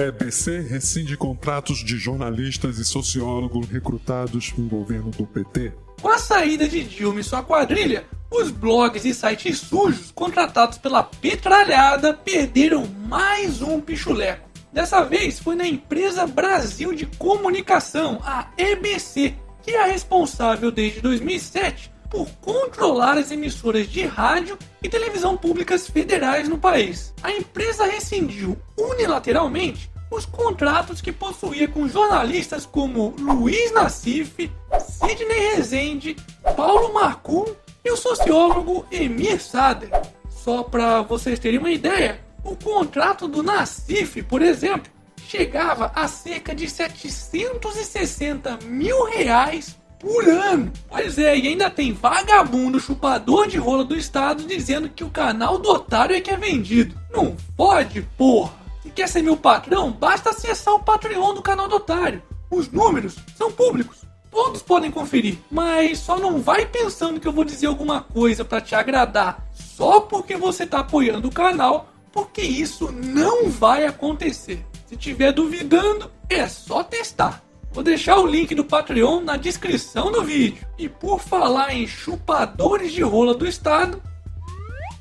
EBC rescinde contratos de jornalistas e sociólogos recrutados no governo do PT. Com a saída de Dilma e sua quadrilha, os blogs e sites sujos contratados pela petralhada perderam mais um pichuleco. Dessa vez foi na empresa Brasil de Comunicação, a EBC, que é responsável desde 2007 por controlar as emissoras de rádio e televisão públicas federais no país. A empresa rescindiu unilateralmente os contratos que possuía com jornalistas como Luiz Nassif, Sidney Rezende, Paulo Marcum e o sociólogo Emir Sader. Só para vocês terem uma ideia, o contrato do Nassif, por exemplo, chegava a cerca de 760 mil reais por ano. Pois é, e ainda tem vagabundo chupador de rola do Estado dizendo que o canal do otário é que é vendido. Não pode, porra! Se quer ser meu patrão, basta acessar o Patreon do canal do otário. Os números são públicos. Todos podem conferir, mas só não vai pensando que eu vou dizer alguma coisa para te agradar só porque você tá apoiando o canal, porque isso não vai acontecer. Se tiver duvidando, é só testar. Vou deixar o link do Patreon na descrição do vídeo. E por falar em chupadores de rola do Estado,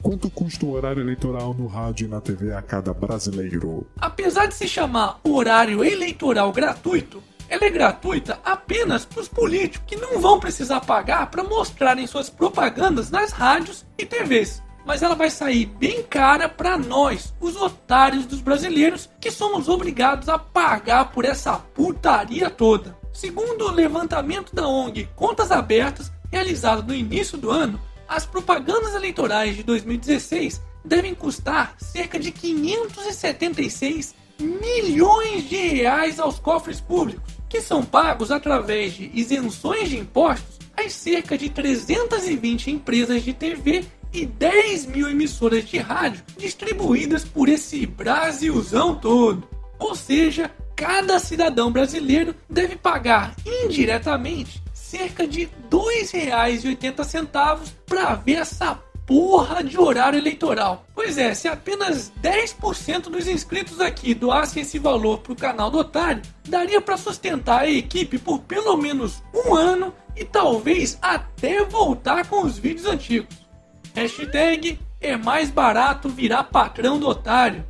Quanto custa o horário eleitoral no rádio e na TV a cada brasileiro? apesar de se chamar horário eleitoral gratuito, ela é gratuita apenas para os políticos que não vão precisar pagar para mostrarem suas propagandas nas rádios e TVs. Mas ela vai sair bem cara para nós, os otários dos brasileiros, que somos obrigados a pagar por essa putaria toda. Segundo o levantamento da ONG Contas Abertas, realizado no início do ano, as propagandas eleitorais de 2016 devem custar cerca de 576 milhões de reais aos cofres públicos, que são pagos através de isenções de impostos às cerca de 320 empresas de TV e 10 mil emissoras de rádio distribuídas por esse Brasilzão todo. Ou seja, cada cidadão brasileiro deve pagar indiretamente cerca de R$ 2,80 para ver essa porra de horário eleitoral. Pois é, se apenas 10% dos inscritos aqui doassem esse valor pro canal do Otário, daria para sustentar a equipe por pelo menos um ano e talvez até voltar com os vídeos antigos. Hashtag é mais barato virar patrão do Otário.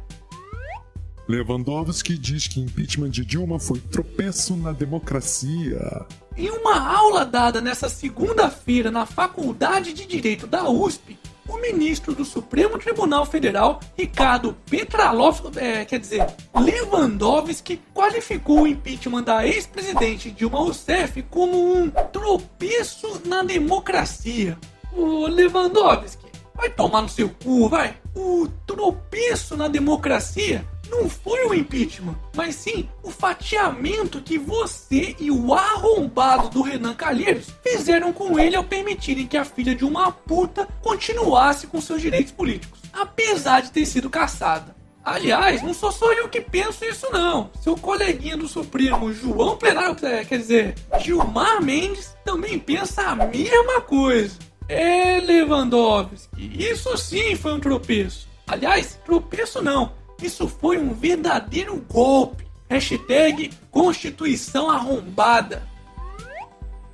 Lewandowski diz que impeachment de Dilma foi tropeço na democracia. Em uma aula dada nessa segunda-feira na Faculdade de Direito da USP, o ministro do Supremo Tribunal Federal, Ricardo Petralowski, é, quer dizer, Lewandowski, qualificou o impeachment da ex-presidente Dilma Rousseff como um tropeço na democracia. O Lewandowski, vai tomar no seu cu, vai. O tropeço na democracia não foi o impeachment, mas sim o fatiamento que você e o arrombado do Renan Calheiros fizeram com ele ao permitirem que a filha de uma puta continuasse com seus direitos políticos, apesar de ter sido caçada. Aliás, não sou só eu que penso isso não. Seu coleguinha do Supremo, João Plenário, quer dizer, Gilmar Mendes, também pensa a mesma coisa. É, Lewandowski, isso sim foi um tropeço. Aliás, tropeço não, isso foi um verdadeiro golpe. Hashtag Constituição Arrombada.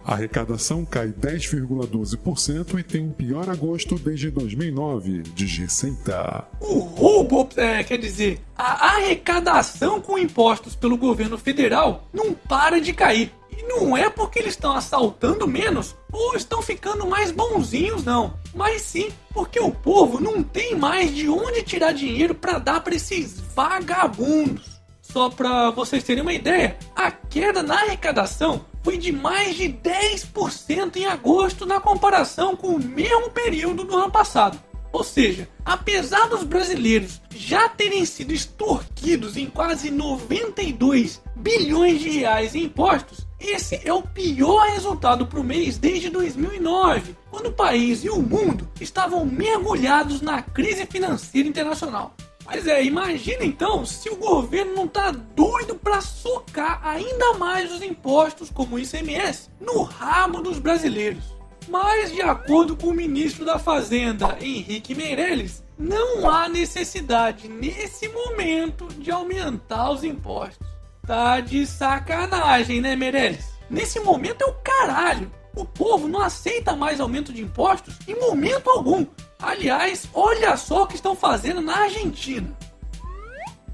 A arrecadação cai 10,12% e tem o pior agosto desde 2009, diz Receita. O roubo, é, quer dizer, a arrecadação com impostos pelo governo federal não para de cair. Não é porque eles estão assaltando menos ou estão ficando mais bonzinhos, não. Mas sim porque o povo não tem mais de onde tirar dinheiro para dar para esses vagabundos. Só para vocês terem uma ideia, a queda na arrecadação foi de mais de 10% em agosto na comparação com o mesmo período do ano passado. Ou seja, apesar dos brasileiros já terem sido extorquidos em quase 92 bilhões de reais em impostos, esse é o pior resultado para o mês desde 2009, quando o país e o mundo estavam mergulhados na crise financeira internacional. Mas é, imagina então se o governo não tá doido para socar ainda mais os impostos como o ICMS no rabo dos brasileiros. Mas, de acordo com o ministro da Fazenda, Henrique Meirelles, não há necessidade nesse momento de aumentar os impostos. Tá de sacanagem, né, Meirelles? Nesse momento é o caralho. O povo não aceita mais aumento de impostos em momento algum. Aliás, olha só o que estão fazendo na Argentina.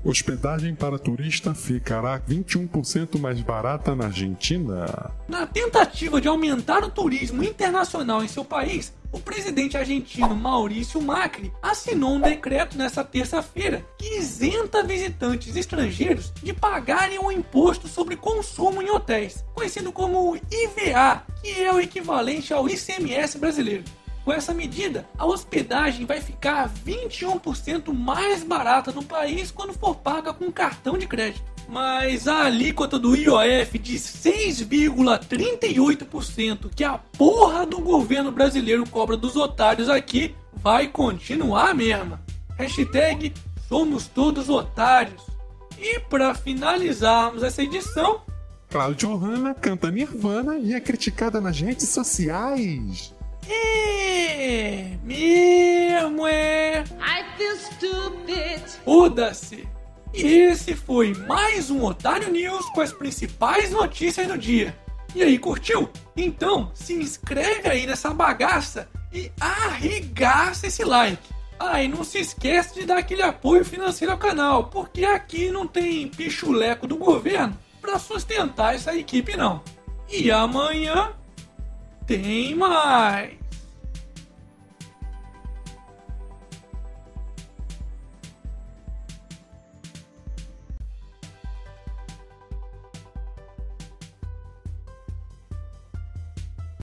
Hospedagem para turista ficará 21% mais barata na Argentina. Na tentativa de aumentar o turismo internacional em seu país, o presidente argentino Maurício Macri assinou um decreto nesta terça-feira que isenta visitantes estrangeiros de pagarem o um imposto sobre consumo em hotéis, conhecido como IVA, que é o equivalente ao ICMS brasileiro. Com essa medida, a hospedagem vai ficar 21% mais barata no país quando for paga com cartão de crédito. Mas a alíquota do IOF de 6,38% que a porra do governo brasileiro cobra dos otários aqui vai continuar a mesma. Hashtag somos todos otários. E para finalizarmos essa edição, Cláudio Hanna canta Nirvana e é criticada nas redes sociais. É, mesmo é. I feel stupid. Foda-se. E esse foi mais um Otário News com as principais notícias do dia. E aí, curtiu? Então se inscreve aí nessa bagaça e arregaça esse like. Ah, e não se esquece de dar aquele apoio financeiro ao canal, porque aqui não tem pichuleco do governo para sustentar essa equipe não. E amanhã tem mais.